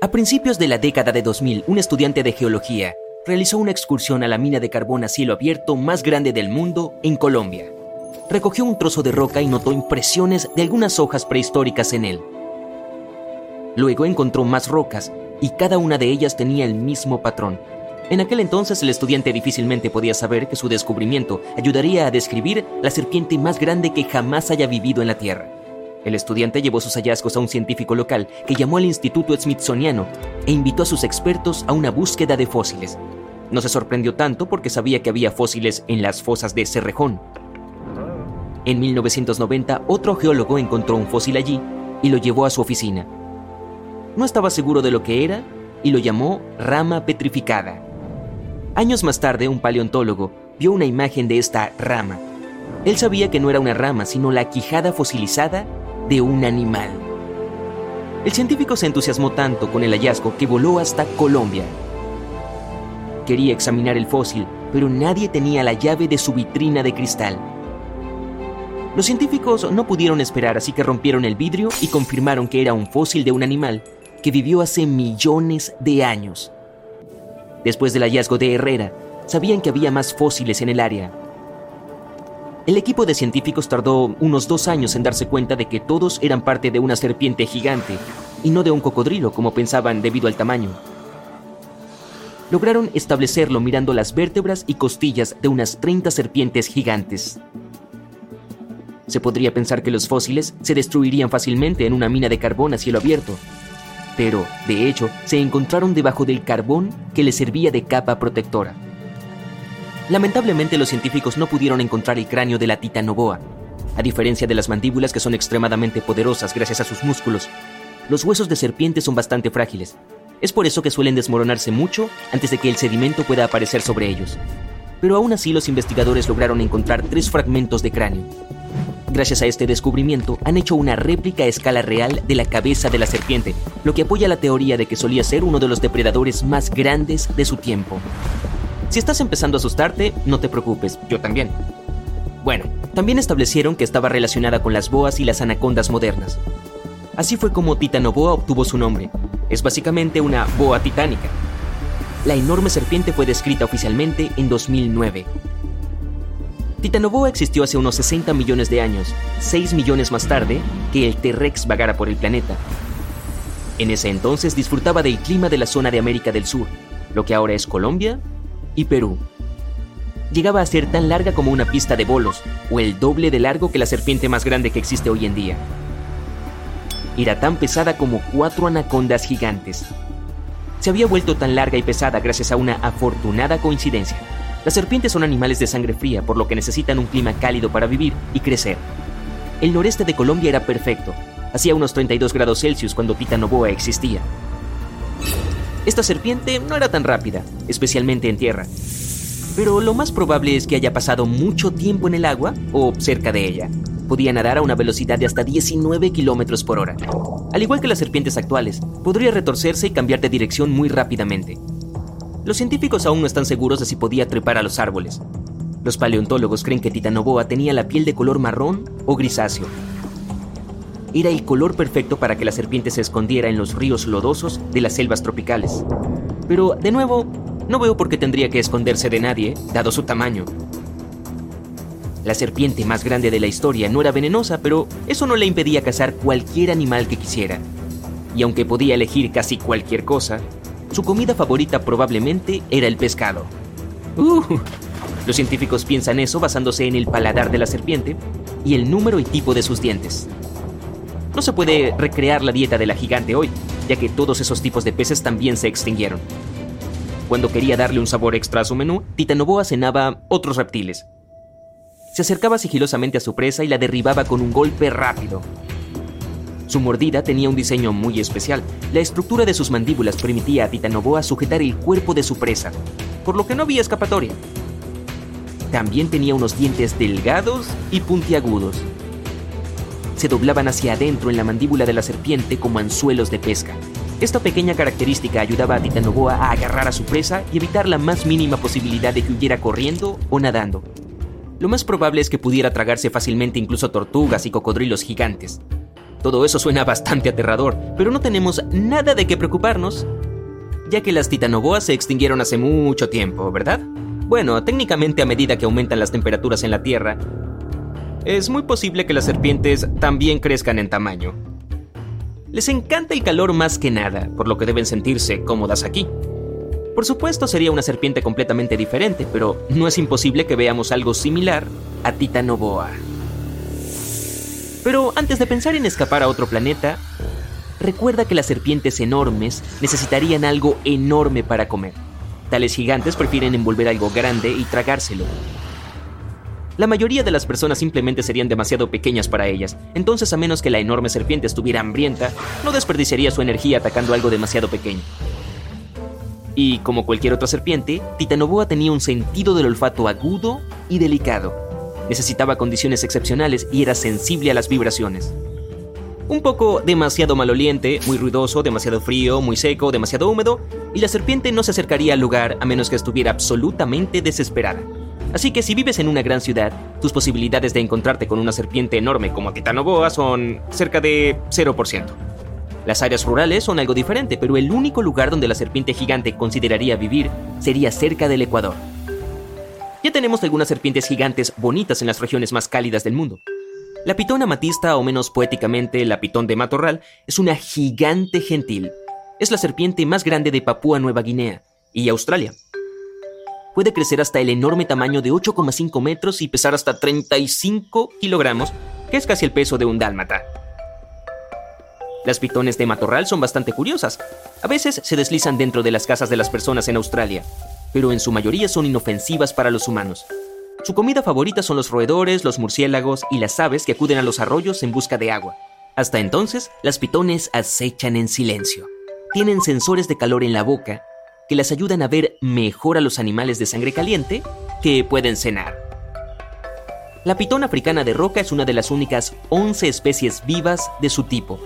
A principios de la década de 2000, un estudiante de geología realizó una excursión a la mina de carbón a cielo abierto más grande del mundo en Colombia. Recogió un trozo de roca y notó impresiones de algunas hojas prehistóricas en él. Luego encontró más rocas y cada una de ellas tenía el mismo patrón. En aquel entonces el estudiante difícilmente podía saber que su descubrimiento ayudaría a describir la serpiente más grande que jamás haya vivido en la Tierra. El estudiante llevó sus hallazgos a un científico local que llamó al Instituto Smithsoniano e invitó a sus expertos a una búsqueda de fósiles. No se sorprendió tanto porque sabía que había fósiles en las fosas de Cerrejón. En 1990, otro geólogo encontró un fósil allí y lo llevó a su oficina. No estaba seguro de lo que era y lo llamó rama petrificada. Años más tarde, un paleontólogo vio una imagen de esta rama. Él sabía que no era una rama, sino la quijada fosilizada de un animal. El científico se entusiasmó tanto con el hallazgo que voló hasta Colombia. Quería examinar el fósil, pero nadie tenía la llave de su vitrina de cristal. Los científicos no pudieron esperar, así que rompieron el vidrio y confirmaron que era un fósil de un animal que vivió hace millones de años. Después del hallazgo de Herrera, sabían que había más fósiles en el área, el equipo de científicos tardó unos dos años en darse cuenta de que todos eran parte de una serpiente gigante y no de un cocodrilo como pensaban debido al tamaño. Lograron establecerlo mirando las vértebras y costillas de unas 30 serpientes gigantes. Se podría pensar que los fósiles se destruirían fácilmente en una mina de carbón a cielo abierto, pero, de hecho, se encontraron debajo del carbón que les servía de capa protectora. Lamentablemente los científicos no pudieron encontrar el cráneo de la titanoboa. A diferencia de las mandíbulas que son extremadamente poderosas gracias a sus músculos, los huesos de serpiente son bastante frágiles. Es por eso que suelen desmoronarse mucho antes de que el sedimento pueda aparecer sobre ellos. Pero aún así los investigadores lograron encontrar tres fragmentos de cráneo. Gracias a este descubrimiento han hecho una réplica a escala real de la cabeza de la serpiente, lo que apoya la teoría de que solía ser uno de los depredadores más grandes de su tiempo. Si estás empezando a asustarte, no te preocupes, yo también. Bueno, también establecieron que estaba relacionada con las boas y las anacondas modernas. Así fue como Titanoboa obtuvo su nombre. Es básicamente una boa titánica. La enorme serpiente fue descrita oficialmente en 2009. Titanoboa existió hace unos 60 millones de años, 6 millones más tarde que el T-Rex vagara por el planeta. En ese entonces disfrutaba del clima de la zona de América del Sur, lo que ahora es Colombia, y Perú. Llegaba a ser tan larga como una pista de bolos, o el doble de largo que la serpiente más grande que existe hoy en día. Era tan pesada como cuatro anacondas gigantes. Se había vuelto tan larga y pesada gracias a una afortunada coincidencia. Las serpientes son animales de sangre fría, por lo que necesitan un clima cálido para vivir y crecer. El noreste de Colombia era perfecto. Hacía unos 32 grados Celsius cuando Titanoboa existía. Esta serpiente no era tan rápida, especialmente en tierra. Pero lo más probable es que haya pasado mucho tiempo en el agua o cerca de ella. Podía nadar a una velocidad de hasta 19 kilómetros por hora. Al igual que las serpientes actuales, podría retorcerse y cambiar de dirección muy rápidamente. Los científicos aún no están seguros de si podía trepar a los árboles. Los paleontólogos creen que Titanoboa tenía la piel de color marrón o grisáceo, era el color perfecto para que la serpiente se escondiera en los ríos lodosos de las selvas tropicales. Pero, de nuevo, no veo por qué tendría que esconderse de nadie, dado su tamaño. La serpiente más grande de la historia no era venenosa, pero eso no le impedía cazar cualquier animal que quisiera. Y aunque podía elegir casi cualquier cosa, su comida favorita probablemente era el pescado. Uh, los científicos piensan eso basándose en el paladar de la serpiente y el número y tipo de sus dientes. No se puede recrear la dieta de la gigante hoy, ya que todos esos tipos de peces también se extinguieron. Cuando quería darle un sabor extra a su menú, Titanoboa cenaba otros reptiles. Se acercaba sigilosamente a su presa y la derribaba con un golpe rápido. Su mordida tenía un diseño muy especial. La estructura de sus mandíbulas permitía a Titanoboa sujetar el cuerpo de su presa, por lo que no había escapatoria. También tenía unos dientes delgados y puntiagudos. Se doblaban hacia adentro en la mandíbula de la serpiente como anzuelos de pesca. Esta pequeña característica ayudaba a Titanoboa a agarrar a su presa y evitar la más mínima posibilidad de que huyera corriendo o nadando. Lo más probable es que pudiera tragarse fácilmente incluso tortugas y cocodrilos gigantes. Todo eso suena bastante aterrador, pero no tenemos nada de qué preocuparnos, ya que las titanoboas se extinguieron hace mucho tiempo, ¿verdad? Bueno, técnicamente a medida que aumentan las temperaturas en la Tierra, es muy posible que las serpientes también crezcan en tamaño. Les encanta el calor más que nada, por lo que deben sentirse cómodas aquí. Por supuesto sería una serpiente completamente diferente, pero no es imposible que veamos algo similar a Titanoboa. Pero antes de pensar en escapar a otro planeta, recuerda que las serpientes enormes necesitarían algo enorme para comer. Tales gigantes prefieren envolver algo grande y tragárselo. La mayoría de las personas simplemente serían demasiado pequeñas para ellas, entonces a menos que la enorme serpiente estuviera hambrienta, no desperdiciaría su energía atacando algo demasiado pequeño. Y como cualquier otra serpiente, Titanoboa tenía un sentido del olfato agudo y delicado. Necesitaba condiciones excepcionales y era sensible a las vibraciones. Un poco demasiado maloliente, muy ruidoso, demasiado frío, muy seco, demasiado húmedo, y la serpiente no se acercaría al lugar a menos que estuviera absolutamente desesperada. Así que si vives en una gran ciudad, tus posibilidades de encontrarte con una serpiente enorme como Titanoboa son cerca de 0%. Las áreas rurales son algo diferente, pero el único lugar donde la serpiente gigante consideraría vivir sería cerca del Ecuador. Ya tenemos algunas serpientes gigantes bonitas en las regiones más cálidas del mundo, la pitón amatista, o menos poéticamente la pitón de matorral, es una gigante gentil. Es la serpiente más grande de Papúa Nueva Guinea y Australia. Puede crecer hasta el enorme tamaño de 8,5 metros y pesar hasta 35 kilogramos, que es casi el peso de un dálmata. Las pitones de matorral son bastante curiosas. A veces se deslizan dentro de las casas de las personas en Australia, pero en su mayoría son inofensivas para los humanos. Su comida favorita son los roedores, los murciélagos y las aves que acuden a los arroyos en busca de agua. Hasta entonces, las pitones acechan en silencio. Tienen sensores de calor en la boca que las ayudan a ver mejor a los animales de sangre caliente que pueden cenar. La pitón africana de roca es una de las únicas 11 especies vivas de su tipo.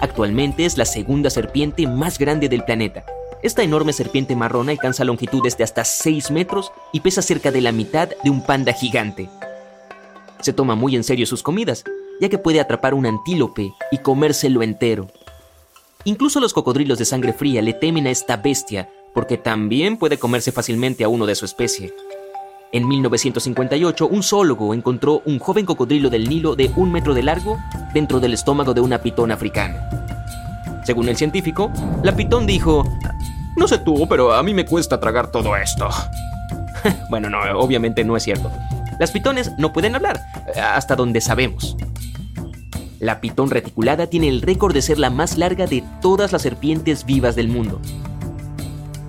Actualmente es la segunda serpiente más grande del planeta esta enorme serpiente marrón alcanza longitudes de hasta 6 metros y pesa cerca de la mitad de un panda gigante. Se toma muy en serio sus comidas, ya que puede atrapar un antílope y comérselo entero. Incluso los cocodrilos de sangre fría le temen a esta bestia porque también puede comerse fácilmente a uno de su especie. En 1958, un zoólogo encontró un joven cocodrilo del Nilo de un metro de largo dentro del estómago de una pitón africana. Según el científico, la pitón dijo, no sé tú, pero a mí me cuesta tragar todo esto. bueno, no, obviamente no es cierto. Las pitones no pueden hablar, hasta donde sabemos. La pitón reticulada tiene el récord de ser la más larga de todas las serpientes vivas del mundo.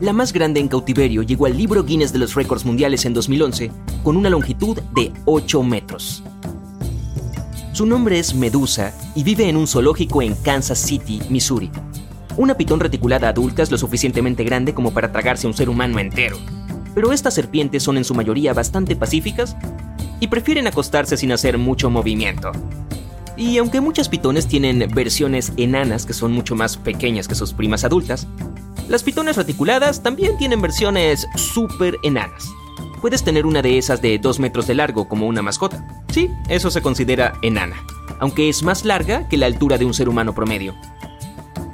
La más grande en cautiverio llegó al libro Guinness de los récords mundiales en 2011 con una longitud de 8 metros. Su nombre es Medusa y vive en un zoológico en Kansas City, Missouri. Una pitón reticulada adulta es lo suficientemente grande como para tragarse a un ser humano entero. Pero estas serpientes son en su mayoría bastante pacíficas y prefieren acostarse sin hacer mucho movimiento. Y aunque muchas pitones tienen versiones enanas que son mucho más pequeñas que sus primas adultas, las pitones reticuladas también tienen versiones súper enanas. Puedes tener una de esas de 2 metros de largo como una mascota. Sí, eso se considera enana, aunque es más larga que la altura de un ser humano promedio.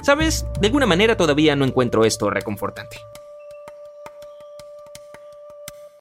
¿Sabes? De alguna manera todavía no encuentro esto reconfortante.